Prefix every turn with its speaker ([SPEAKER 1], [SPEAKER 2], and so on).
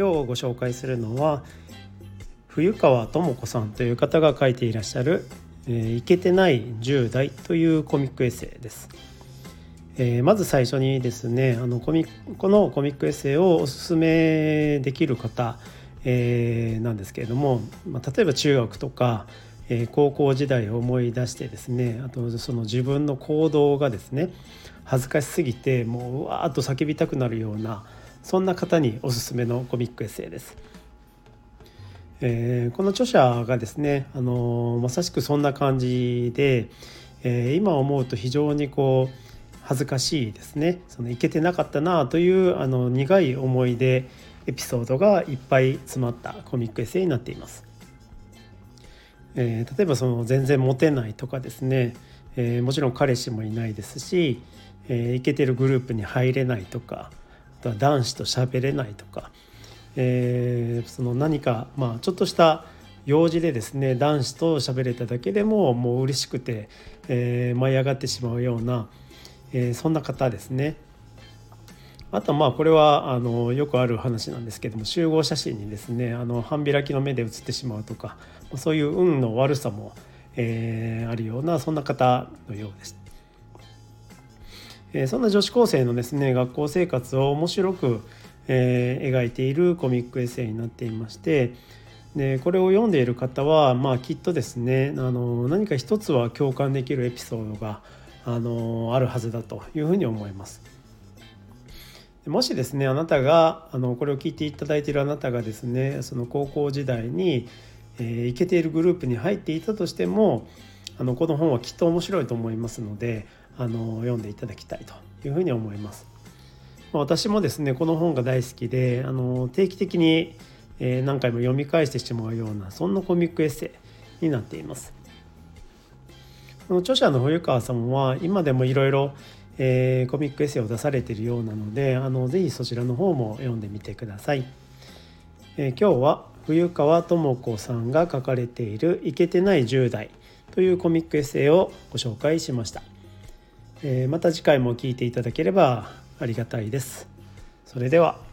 [SPEAKER 1] をご紹介するのは冬川智子さんという方が書いていらっしゃる「、いけてない10代」というコミックエッセイです。えー、まず最初にですねあのコミこのコミックエッセイをおすすめできる方、えー、なんですけれども、まあ、例えば中学とか、えー、高校時代を思い出してですねあとその自分の行動がですね恥ずかしすぎてもううわーっと叫びたくなるようなそんな方におすすめのコミックエッセイです。えー、この著者がですね、あのまさしくそんな感じで、えー、今思うと非常にこう恥ずかしいですねそのいけてなかったなというあの苦い思い出エピソードがいっぱい詰まったコミックエッセイになっています。えー、例えばその全然モテないとかですね、えー、もちろん彼氏もいないですし、えー、イケてるグループに入れないとか男子と喋れないとか、えー、その何か、まあ、ちょっとした用事でですね男子と喋れただけでももう嬉しくて、えー、舞い上がってしまうような、えー、そんな方ですね。あとまあこれはあのよくある話なんですけども集合写真にですねあの半開きの目で写ってしまうとかそういう運の悪さも、えー、あるようなそんな方のようです。え、そんな女子高生のですね学校生活を面白く、え、描いているコミックエッセイになっていましてでこれを読んでいる方は、まあ、きっとですねあの何か一つは共感できるエピソードがあのあるはずだというふうに思います。もしですねあなたがあのこれを聞いていただいているあなたがですねその高校時代に、えー、イケているグループに入っていたとしてもあのこの本はきっと面白いと思いますのであの読んでいただきたいというふうに思います。私もですねこの本が大好きであの定期的に何回も読み返してしまうようなそんなコミックエッセイになっています。この著者の冬川さんは今でもいろいろコミックエッセイを出されているようなのであのぜひそちらの方も読んでみてください。えー、今日は冬川智子さんが書かれている「いけてない10代」というコミックエッセイをご紹介しました。え、また次回も聴いていただければありがたいです。それでは。